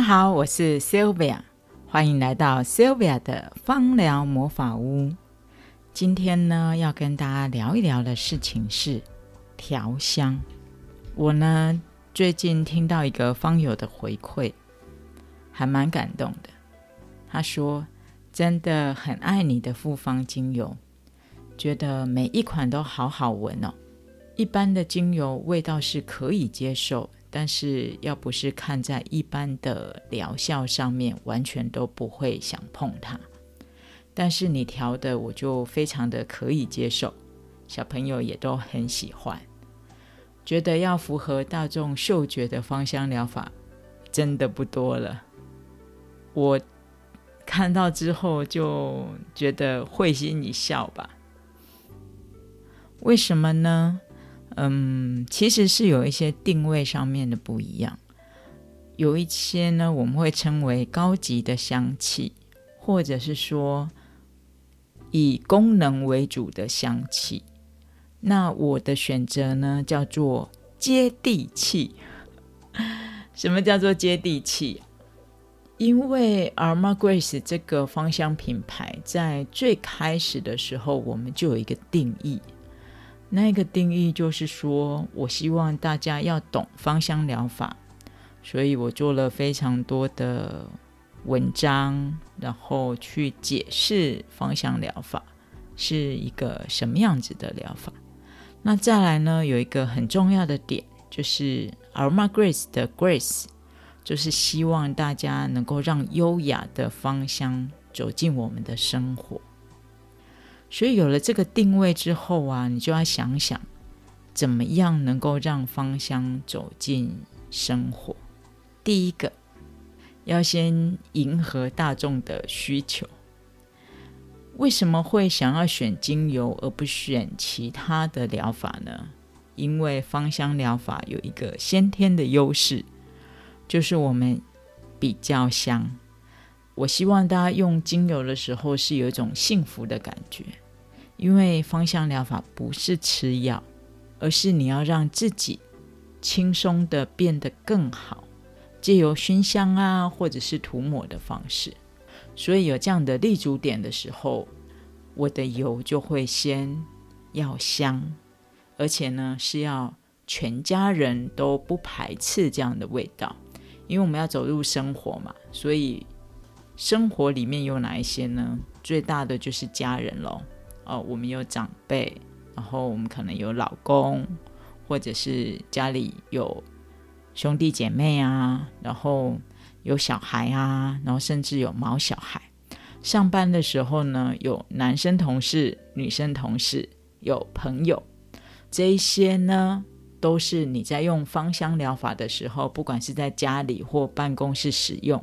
大家好，我是 Sylvia，欢迎来到 Sylvia 的芳疗魔法屋。今天呢，要跟大家聊一聊的事情是调香。我呢，最近听到一个方友的回馈，还蛮感动的。他说：“真的很爱你的复方精油，觉得每一款都好好闻哦。一般的精油味道是可以接受。”但是要不是看在一般的疗效上面，完全都不会想碰它。但是你调的，我就非常的可以接受，小朋友也都很喜欢。觉得要符合大众嗅觉的芳香疗法，真的不多了。我看到之后就觉得会心一笑吧。为什么呢？嗯，其实是有一些定位上面的不一样，有一些呢，我们会称为高级的香气，或者是说以功能为主的香气。那我的选择呢，叫做接地气。什么叫做接地气？因为 Arma Grace 这个芳香品牌在最开始的时候，我们就有一个定义。那个定义就是说，我希望大家要懂芳香疗法，所以我做了非常多的文章，然后去解释芳香疗法是一个什么样子的疗法。那再来呢，有一个很重要的点，就是 Aroma Grace 的 Grace，就是希望大家能够让优雅的芳香走进我们的生活。所以有了这个定位之后啊，你就要想想，怎么样能够让芳香走进生活。第一个，要先迎合大众的需求。为什么会想要选精油而不选其他的疗法呢？因为芳香疗法有一个先天的优势，就是我们比较香。我希望大家用精油的时候是有一种幸福的感觉，因为芳香疗法不是吃药，而是你要让自己轻松的变得更好，借由熏香啊，或者是涂抹的方式。所以有这样的立足点的时候，我的油就会先要香，而且呢是要全家人都不排斥这样的味道，因为我们要走入生活嘛，所以。生活里面有哪一些呢？最大的就是家人喽。哦，我们有长辈，然后我们可能有老公，或者是家里有兄弟姐妹啊，然后有小孩啊，然后甚至有毛小孩。上班的时候呢，有男生同事、女生同事，有朋友，这一些呢，都是你在用芳香疗法的时候，不管是在家里或办公室使用。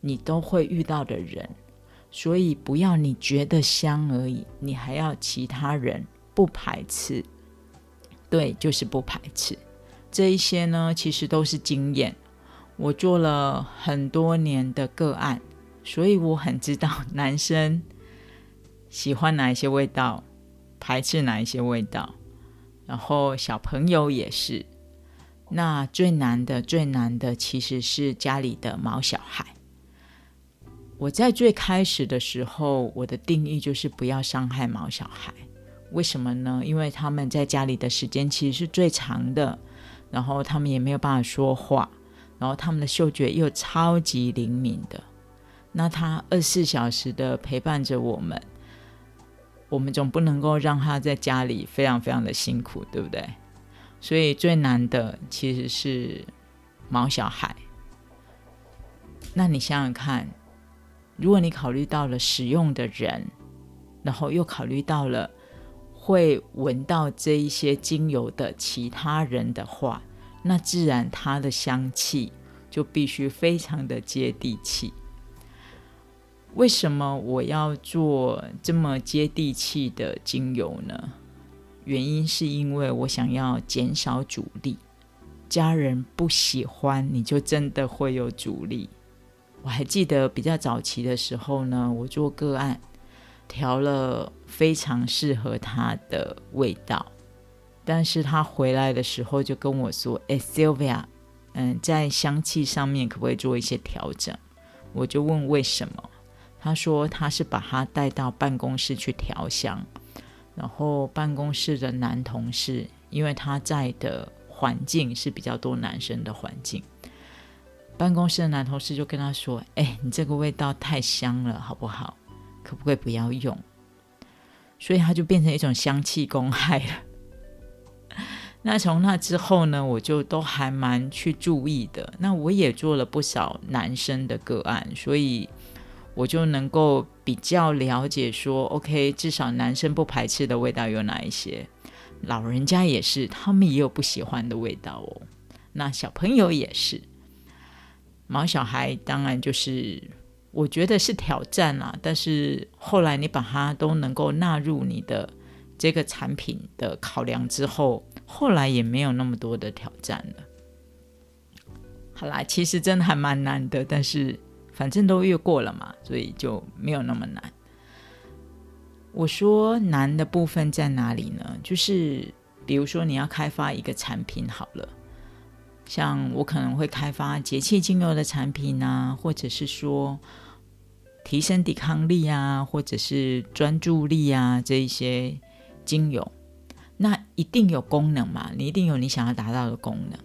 你都会遇到的人，所以不要你觉得香而已，你还要其他人不排斥。对，就是不排斥。这一些呢，其实都是经验。我做了很多年的个案，所以我很知道男生喜欢哪一些味道，排斥哪一些味道。然后小朋友也是。那最难的、最难的其实是家里的毛小孩。我在最开始的时候，我的定义就是不要伤害毛小孩。为什么呢？因为他们在家里的时间其实是最长的，然后他们也没有办法说话，然后他们的嗅觉又超级灵敏的。那他二十四小时的陪伴着我们，我们总不能够让他在家里非常非常的辛苦，对不对？所以最难的其实是毛小孩。那你想想看。如果你考虑到了使用的人，然后又考虑到了会闻到这一些精油的其他人的话，那自然它的香气就必须非常的接地气。为什么我要做这么接地气的精油呢？原因是因为我想要减少阻力，家人不喜欢，你就真的会有阻力。我还记得比较早期的时候呢，我做个案调了非常适合他的味道，但是他回来的时候就跟我说：“哎，Sylvia，嗯，在香气上面可不可以做一些调整？我就问为什么，他说他是把他带到办公室去调香，然后办公室的男同事，因为他在的环境是比较多男生的环境，办公室的男同事就跟他说：“哎，你这个味道太香了，好不好？可不可以不要用？”所以他就变成一种香气公害了。那从那之后呢，我就都还蛮去注意的。那我也做了不少男生的个案，所以我就能够比较了解说，OK，至少男生不排斥的味道有哪一些。老人家也是，他们也有不喜欢的味道哦。那小朋友也是，毛小孩当然就是我觉得是挑战啊。但是后来你把它都能够纳入你的这个产品的考量之后。后来也没有那么多的挑战了。好啦，其实真的还蛮难的，但是反正都越过了嘛，所以就没有那么难。我说难的部分在哪里呢？就是比如说你要开发一个产品好了，像我可能会开发节气精油的产品啊，或者是说提升抵抗力啊，或者是专注力啊这一些精油。那一定有功能嘛？你一定有你想要达到的功能。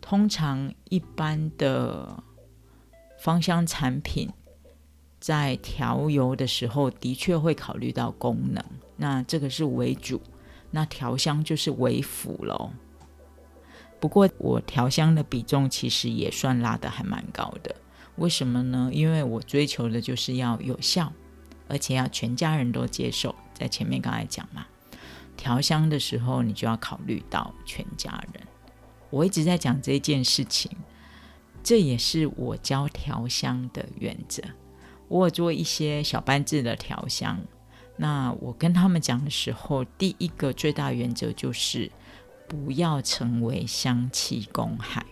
通常一般的芳香产品在调油的时候，的确会考虑到功能。那这个是为主，那调香就是为辅喽。不过我调香的比重其实也算拉的还蛮高的。为什么呢？因为我追求的就是要有效，而且要全家人都接受。在前面刚才讲嘛。调香的时候，你就要考虑到全家人。我一直在讲这件事情，这也是我教调香的原则。我做一些小班制的调香，那我跟他们讲的时候，第一个最大原则就是不要成为香气公害。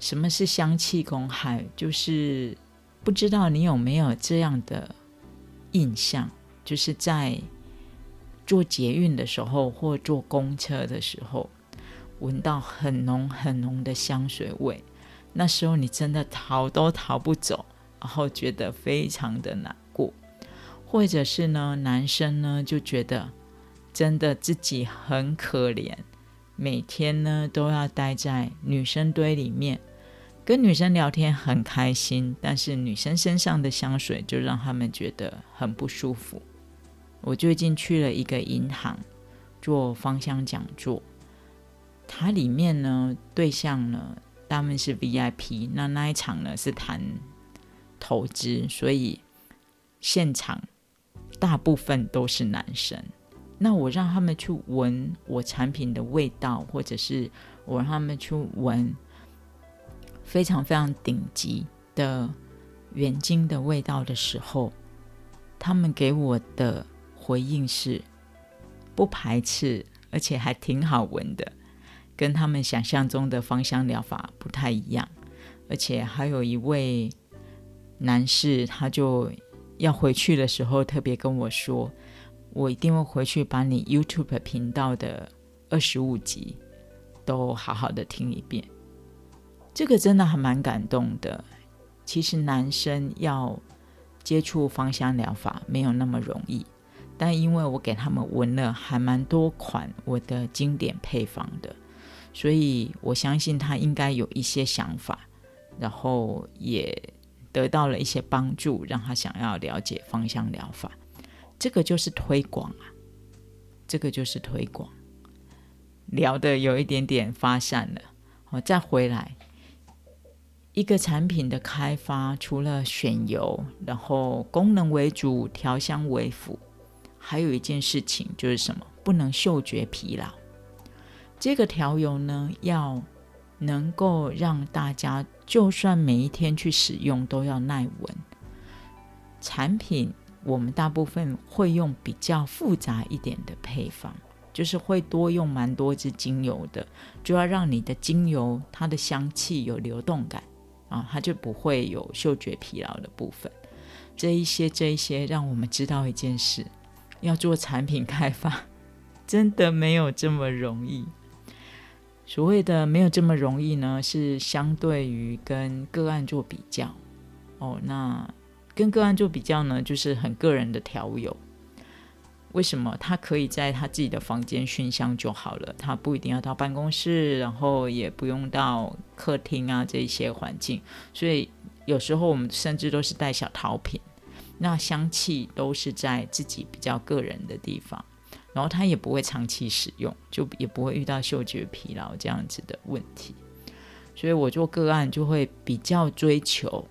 什么是香气公害？就是不知道你有没有这样的印象，就是在。坐捷运的时候，或坐公车的时候，闻到很浓很浓的香水味，那时候你真的逃都逃不走，然后觉得非常的难过。或者是呢，男生呢就觉得真的自己很可怜，每天呢都要待在女生堆里面，跟女生聊天很开心，但是女生身上的香水就让他们觉得很不舒服。我最近去了一个银行做芳香讲座，它里面呢对象呢他们是 VIP，那那一场呢是谈投资，所以现场大部分都是男生。那我让他们去闻我产品的味道，或者是我让他们去闻非常非常顶级的原金的味道的时候，他们给我的。回应是不排斥，而且还挺好闻的，跟他们想象中的芳香疗法不太一样。而且还有一位男士，他就要回去的时候特别跟我说：“我一定会回去把你 YouTube 频道的二十五集都好好的听一遍。”这个真的还蛮感动的。其实男生要接触芳香疗法没有那么容易。但因为我给他们闻了还蛮多款我的经典配方的，所以我相信他应该有一些想法，然后也得到了一些帮助，让他想要了解芳香疗法。这个就是推广啊，这个就是推广。聊的有一点点发散了，我再回来，一个产品的开发，除了选油，然后功能为主，调香为辅。还有一件事情就是什么？不能嗅觉疲劳。这个调油呢，要能够让大家就算每一天去使用都要耐闻。产品我们大部分会用比较复杂一点的配方，就是会多用蛮多支精油的，就要让你的精油它的香气有流动感啊，它就不会有嗅觉疲劳的部分。这一些这一些，让我们知道一件事。要做产品开发，真的没有这么容易。所谓的没有这么容易呢，是相对于跟个案做比较哦。那跟个案做比较呢，就是很个人的调友。为什么他可以在他自己的房间熏香就好了？他不一定要到办公室，然后也不用到客厅啊这一些环境。所以有时候我们甚至都是带小陶瓶，那香气都是在自己比较个人的地方，然后他也不会长期使用，就也不会遇到嗅觉疲劳这样子的问题。所以我做个案就会比较追求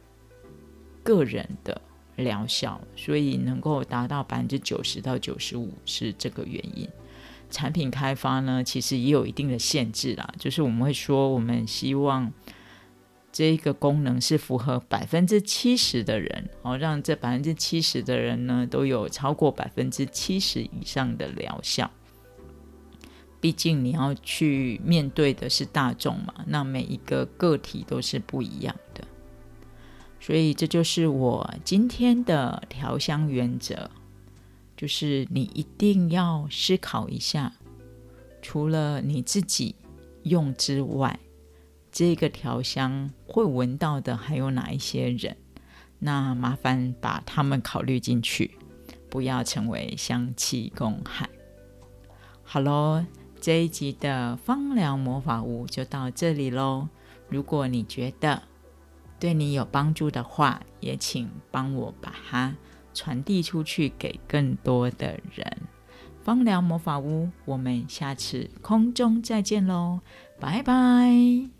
个人的。疗效，所以能够达到百分之九十到九十五是这个原因。产品开发呢，其实也有一定的限制啦，就是我们会说，我们希望这一个功能是符合百分之七十的人，哦，让这百分之七十的人呢都有超过百分之七十以上的疗效。毕竟你要去面对的是大众嘛，那每一个个体都是不一样。所以这就是我今天的调香原则，就是你一定要思考一下，除了你自己用之外，这个调香会闻到的还有哪一些人？那麻烦把他们考虑进去，不要成为香气公害。好喽，这一集的芳疗魔法屋就到这里喽。如果你觉得，对你有帮助的话，也请帮我把它传递出去给更多的人。芳疗魔法屋，我们下次空中再见喽，拜拜。